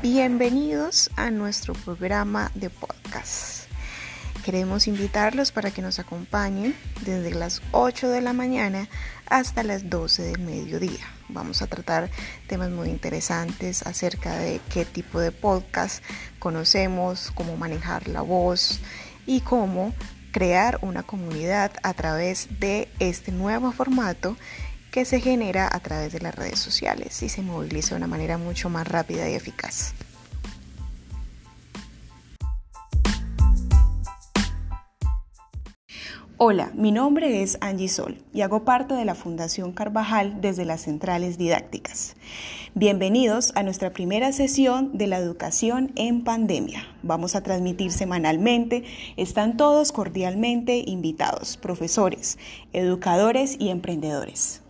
Bienvenidos a nuestro programa de podcast. Queremos invitarlos para que nos acompañen desde las 8 de la mañana hasta las 12 del mediodía. Vamos a tratar temas muy interesantes acerca de qué tipo de podcast conocemos, cómo manejar la voz y cómo crear una comunidad a través de este nuevo formato que se genera a través de las redes sociales y se moviliza de una manera mucho más rápida y eficaz. Hola, mi nombre es Angie Sol y hago parte de la Fundación Carvajal desde las centrales didácticas. Bienvenidos a nuestra primera sesión de la educación en pandemia. Vamos a transmitir semanalmente. Están todos cordialmente invitados, profesores, educadores y emprendedores.